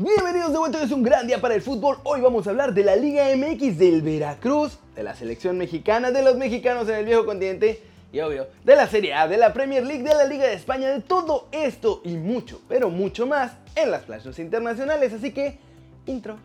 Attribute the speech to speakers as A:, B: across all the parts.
A: Bienvenidos de vuelta, es un gran día para el fútbol. Hoy vamos a hablar de la Liga MX del Veracruz, de la selección mexicana, de los mexicanos en el viejo continente y obvio, de la Serie A, de la Premier League, de la Liga de España, de todo esto y mucho, pero mucho más en las playas internacionales. Así que, intro.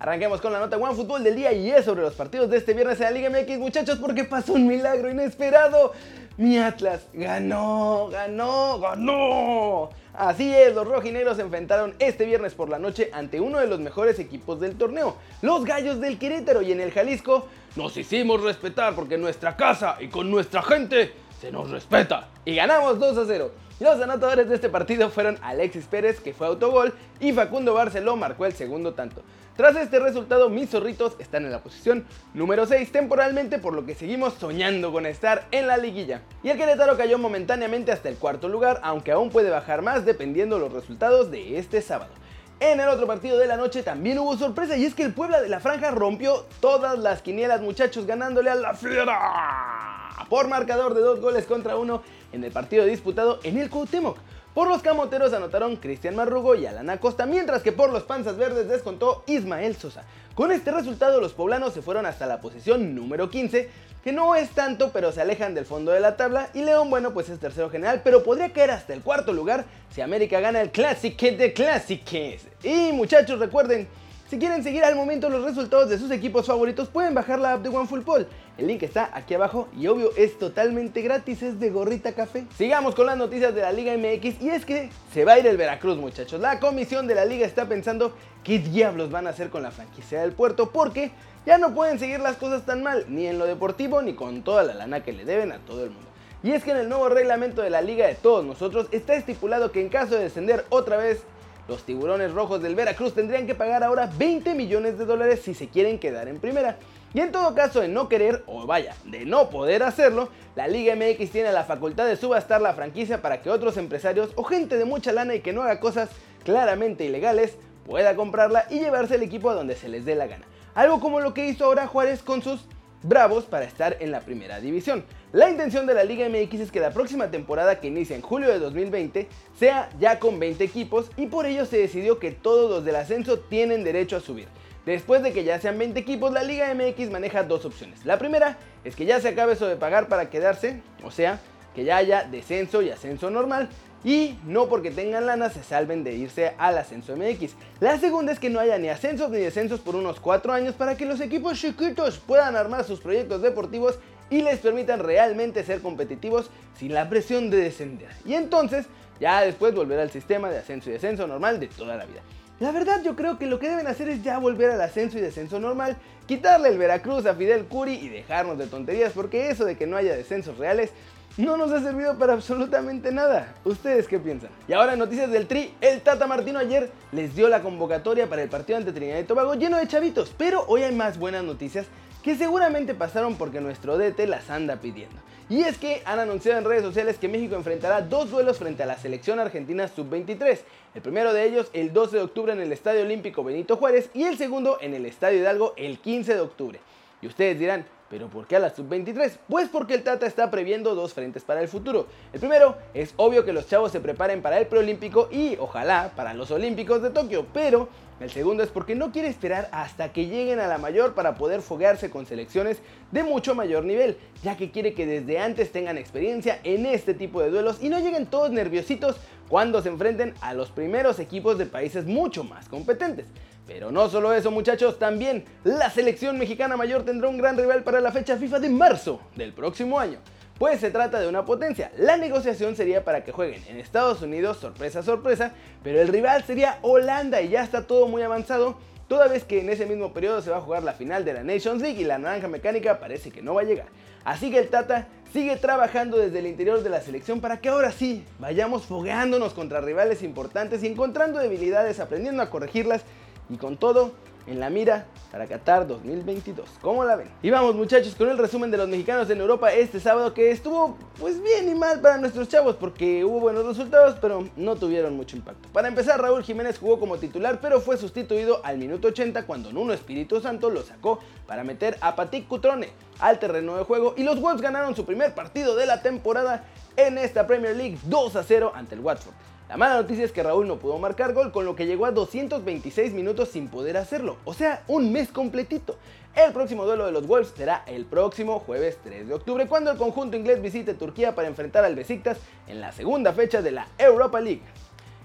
A: Arranquemos con la nota One Fútbol del día y es sobre los partidos de este viernes en la Liga MX, muchachos, porque pasó un milagro inesperado. Mi Atlas ganó, ganó, ganó. Así es, los rojinegros se enfrentaron este viernes por la noche ante uno de los mejores equipos del torneo, los Gallos del Querétaro, y en el Jalisco nos hicimos respetar porque nuestra casa y con nuestra gente se nos respeta. Y ganamos 2 a 0. Los anotadores de este partido fueron Alexis Pérez, que fue autogol, y Facundo Barceló marcó el segundo tanto. Tras este resultado, mis zorritos están en la posición número 6 temporalmente, por lo que seguimos soñando con estar en la liguilla. Y el Querétaro cayó momentáneamente hasta el cuarto lugar, aunque aún puede bajar más dependiendo los resultados de este sábado. En el otro partido de la noche también hubo sorpresa y es que el Puebla de la Franja rompió todas las quinielas muchachos ganándole a la Fiera por marcador de dos goles contra uno en el partido disputado en el Cuauhtémoc. Por los camoteros anotaron Cristian Marrugo y Alan Acosta, mientras que por los panzas verdes descontó Ismael Sosa. Con este resultado los poblanos se fueron hasta la posición número 15, que no es tanto pero se alejan del fondo de la tabla y León bueno pues es tercero general, pero podría caer hasta el cuarto lugar si América gana el Classique de Classiques. Y muchachos recuerden, si quieren seguir al momento los resultados de sus equipos favoritos, pueden bajar la app de OneFootball. El link está aquí abajo y obvio es totalmente gratis, es de gorrita café. Sigamos con las noticias de la Liga MX y es que se va a ir el Veracruz muchachos. La comisión de la liga está pensando qué diablos van a hacer con la franquicia del puerto porque ya no pueden seguir las cosas tan mal, ni en lo deportivo ni con toda la lana que le deben a todo el mundo. Y es que en el nuevo reglamento de la liga de todos nosotros está estipulado que en caso de descender otra vez los tiburones rojos del Veracruz tendrían que pagar ahora 20 millones de dólares si se quieren quedar en primera. Y en todo caso de no querer, o vaya, de no poder hacerlo, la Liga MX tiene la facultad de subastar la franquicia para que otros empresarios o gente de mucha lana y que no haga cosas claramente ilegales pueda comprarla y llevarse el equipo a donde se les dé la gana. Algo como lo que hizo ahora Juárez con sus Bravos para estar en la primera división. La intención de la Liga MX es que la próxima temporada que inicia en julio de 2020 sea ya con 20 equipos y por ello se decidió que todos los del ascenso tienen derecho a subir. Después de que ya sean 20 equipos, la Liga MX maneja dos opciones. La primera es que ya se acabe eso de pagar para quedarse, o sea, que ya haya descenso y ascenso normal y no porque tengan lana se salven de irse al ascenso MX. La segunda es que no haya ni ascensos ni descensos por unos 4 años para que los equipos chiquitos puedan armar sus proyectos deportivos y les permitan realmente ser competitivos sin la presión de descender. Y entonces ya después volver al sistema de ascenso y descenso normal de toda la vida. La verdad yo creo que lo que deben hacer es ya volver al ascenso y descenso normal, quitarle el Veracruz a Fidel Curi y dejarnos de tonterías porque eso de que no haya descensos reales no nos ha servido para absolutamente nada. ¿Ustedes qué piensan? Y ahora noticias del Tri. El Tata Martino ayer les dio la convocatoria para el partido ante Trinidad y Tobago lleno de chavitos. Pero hoy hay más buenas noticias que seguramente pasaron porque nuestro DT las anda pidiendo. Y es que han anunciado en redes sociales que México enfrentará dos duelos frente a la selección argentina sub-23. El primero de ellos el 12 de octubre en el Estadio Olímpico Benito Juárez y el segundo en el Estadio Hidalgo el 15 de octubre. Y ustedes dirán, ¿Pero por qué a la sub-23? Pues porque el Tata está previendo dos frentes para el futuro. El primero, es obvio que los chavos se preparen para el preolímpico y ojalá para los olímpicos de Tokio, pero el segundo es porque no quiere esperar hasta que lleguen a la mayor para poder foguearse con selecciones de mucho mayor nivel, ya que quiere que desde antes tengan experiencia en este tipo de duelos y no lleguen todos nerviositos cuando se enfrenten a los primeros equipos de países mucho más competentes. Pero no solo eso muchachos, también la selección mexicana mayor tendrá un gran rival para la fecha FIFA de marzo del próximo año. Pues se trata de una potencia. La negociación sería para que jueguen en Estados Unidos, sorpresa, sorpresa, pero el rival sería Holanda y ya está todo muy avanzado, toda vez que en ese mismo periodo se va a jugar la final de la Nations League y la naranja mecánica parece que no va a llegar. Así que el Tata sigue trabajando desde el interior de la selección para que ahora sí vayamos fogueándonos contra rivales importantes y encontrando debilidades, aprendiendo a corregirlas y con todo en la mira para Qatar 2022. ¿Cómo la ven? Y vamos muchachos con el resumen de los mexicanos en Europa este sábado que estuvo pues bien y mal para nuestros chavos porque hubo buenos resultados pero no tuvieron mucho impacto. Para empezar Raúl Jiménez jugó como titular pero fue sustituido al minuto 80 cuando Nuno Espíritu Santo lo sacó para meter a Patrick Cutrone al terreno de juego y los Wolves ganaron su primer partido de la temporada en esta Premier League 2 a 0 ante el Watford. La mala noticia es que Raúl no pudo marcar gol, con lo que llegó a 226 minutos sin poder hacerlo, o sea, un mes completito. El próximo duelo de los Wolves será el próximo jueves 3 de octubre, cuando el conjunto inglés visite Turquía para enfrentar al Besiktas en la segunda fecha de la Europa League.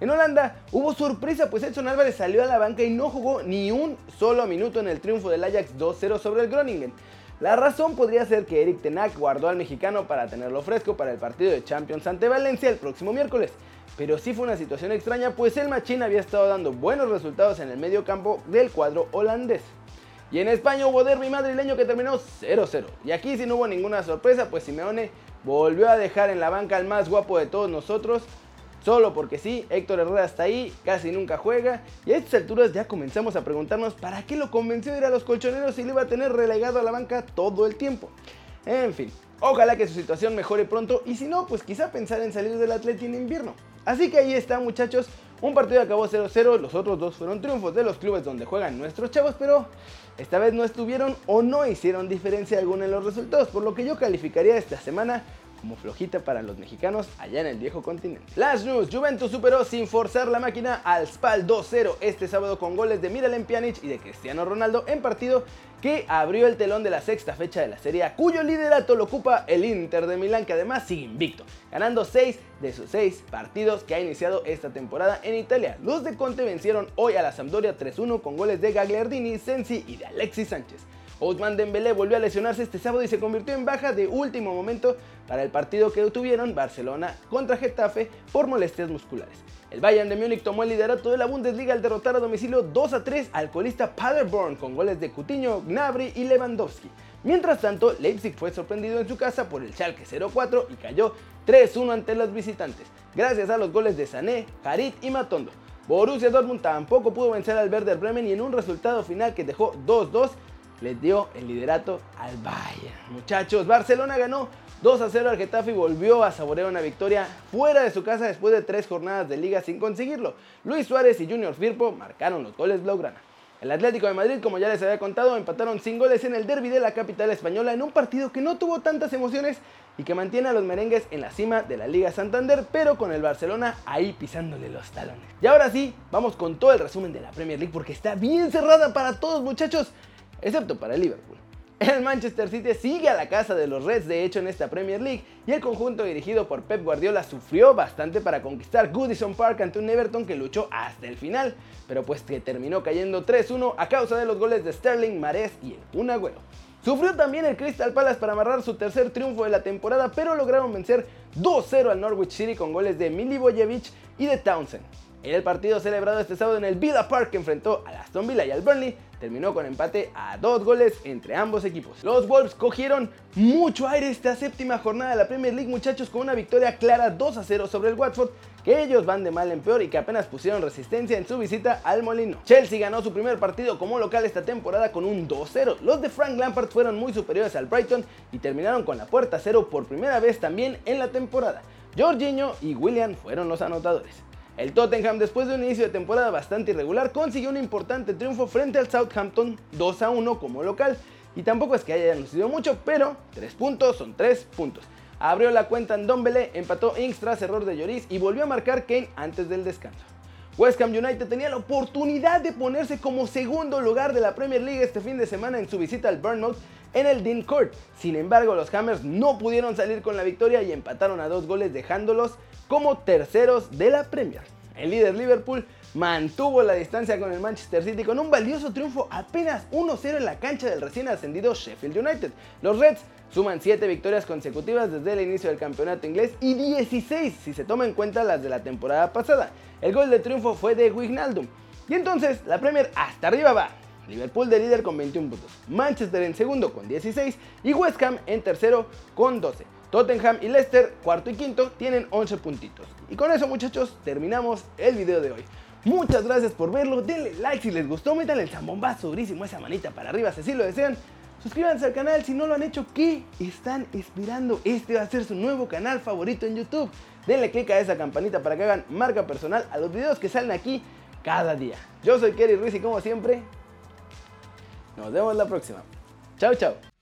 A: En Holanda hubo sorpresa, pues Edson Álvarez salió a la banca y no jugó ni un solo minuto en el triunfo del Ajax 2-0 sobre el Groningen. La razón podría ser que Eric Tenac guardó al mexicano para tenerlo fresco para el partido de Champions ante Valencia el próximo miércoles. Pero sí fue una situación extraña, pues el Machín había estado dando buenos resultados en el medio campo del cuadro holandés. Y en España hubo derby madrileño que terminó 0-0. Y aquí si no hubo ninguna sorpresa, pues Simeone volvió a dejar en la banca al más guapo de todos nosotros, Solo porque sí, Héctor Herrera está ahí, casi nunca juega y a estas alturas ya comenzamos a preguntarnos para qué lo convenció de ir a los colchoneros si le iba a tener relegado a la banca todo el tiempo. En fin, ojalá que su situación mejore pronto y si no, pues quizá pensar en salir del Atleti en invierno. Así que ahí está muchachos, un partido acabó 0-0, los otros dos fueron triunfos de los clubes donde juegan nuestros chavos, pero esta vez no estuvieron o no hicieron diferencia alguna en los resultados, por lo que yo calificaría esta semana como flojita para los mexicanos allá en el viejo continente. Las news, Juventus superó sin forzar la máquina al Spal 2-0 este sábado con goles de Miralem Pjanic y de Cristiano Ronaldo en partido que abrió el telón de la sexta fecha de la Serie A, cuyo liderato lo ocupa el Inter de Milán, que además sigue invicto, ganando 6 de sus 6 partidos que ha iniciado esta temporada en Italia. Los de Conte vencieron hoy a la Sampdoria 3-1 con goles de Gagliardini, Sensi y de Alexis Sánchez. Ousmane Dembélé volvió a lesionarse este sábado y se convirtió en baja de último momento para el partido que tuvieron Barcelona contra Getafe por molestias musculares. El Bayern de Múnich tomó el liderato de la Bundesliga al derrotar a domicilio 2 a 3 al colista Paderborn con goles de Coutinho, Gnabry y Lewandowski. Mientras tanto, Leipzig fue sorprendido en su casa por el Schalke 0-4 y cayó 3-1 ante los visitantes, gracias a los goles de Sané, Harit y Matondo. Borussia Dortmund tampoco pudo vencer al Werder Bremen y en un resultado final que dejó 2-2 les dio el liderato al Bayern. Muchachos, Barcelona ganó 2 a 0 al Getafe y volvió a saborear una victoria fuera de su casa después de tres jornadas de liga sin conseguirlo. Luis Suárez y Junior Firpo marcaron los goles blaugrana. El Atlético de Madrid, como ya les había contado, empataron sin goles en el derby de la capital española en un partido que no tuvo tantas emociones y que mantiene a los merengues en la cima de la Liga Santander, pero con el Barcelona ahí pisándole los talones. Y ahora sí, vamos con todo el resumen de la Premier League porque está bien cerrada para todos muchachos excepto para el Liverpool. El Manchester City sigue a la casa de los Reds de hecho en esta Premier League y el conjunto dirigido por Pep Guardiola sufrió bastante para conquistar Goodison Park ante un Everton que luchó hasta el final, pero pues que terminó cayendo 3-1 a causa de los goles de Sterling, Mares y el Kun Agüero. Sufrió también el Crystal Palace para amarrar su tercer triunfo de la temporada, pero lograron vencer 2-0 al Norwich City con goles de Milivojevic y de Townsend. En el partido celebrado este sábado en el Villa Park que enfrentó al Aston Villa y al Burnley, terminó con empate a dos goles entre ambos equipos. Los Wolves cogieron mucho aire esta séptima jornada de la Premier League muchachos con una victoria clara 2 a 0 sobre el Watford que ellos van de mal en peor y que apenas pusieron resistencia en su visita al Molino. Chelsea ganó su primer partido como local esta temporada con un 2-0. Los de Frank Lampard fueron muy superiores al Brighton y terminaron con la puerta cero por primera vez también en la temporada. Jorginho y William fueron los anotadores. El Tottenham, después de un inicio de temporada bastante irregular, consiguió un importante triunfo frente al Southampton 2 a 1 como local. Y tampoco es que haya anunciado mucho, pero 3 puntos son 3 puntos. Abrió la cuenta en Dombele, empató Inks tras error de Lloris y volvió a marcar Kane antes del descanso. West Ham United tenía la oportunidad de ponerse como segundo lugar de la Premier League este fin de semana en su visita al Bournemouth en el Dean Court. Sin embargo, los Hammers no pudieron salir con la victoria y empataron a dos goles dejándolos como terceros de la Premier. El líder Liverpool mantuvo la distancia con el Manchester City con un valioso triunfo apenas 1-0 en la cancha del recién ascendido Sheffield United. Los Reds suman 7 victorias consecutivas desde el inicio del campeonato inglés y 16 si se toma en cuenta las de la temporada pasada. El gol de triunfo fue de Wijnaldum. Y entonces la Premier hasta arriba va. Liverpool de líder con 21 puntos, Manchester en segundo con 16 y West Ham en tercero con 12. Tottenham y Leicester, cuarto y quinto, tienen 11 puntitos. Y con eso muchachos, terminamos el video de hoy. Muchas gracias por verlo, denle like si les gustó, métanle el zambombazo durísimo, esa manita para arriba si así lo desean. Suscríbanse al canal si no lo han hecho, ¿qué están esperando? Este va a ser su nuevo canal favorito en YouTube. Denle click a esa campanita para que hagan marca personal a los videos que salen aquí cada día. Yo soy Kerry Ruiz y como siempre, nos vemos la próxima. Chao, chao.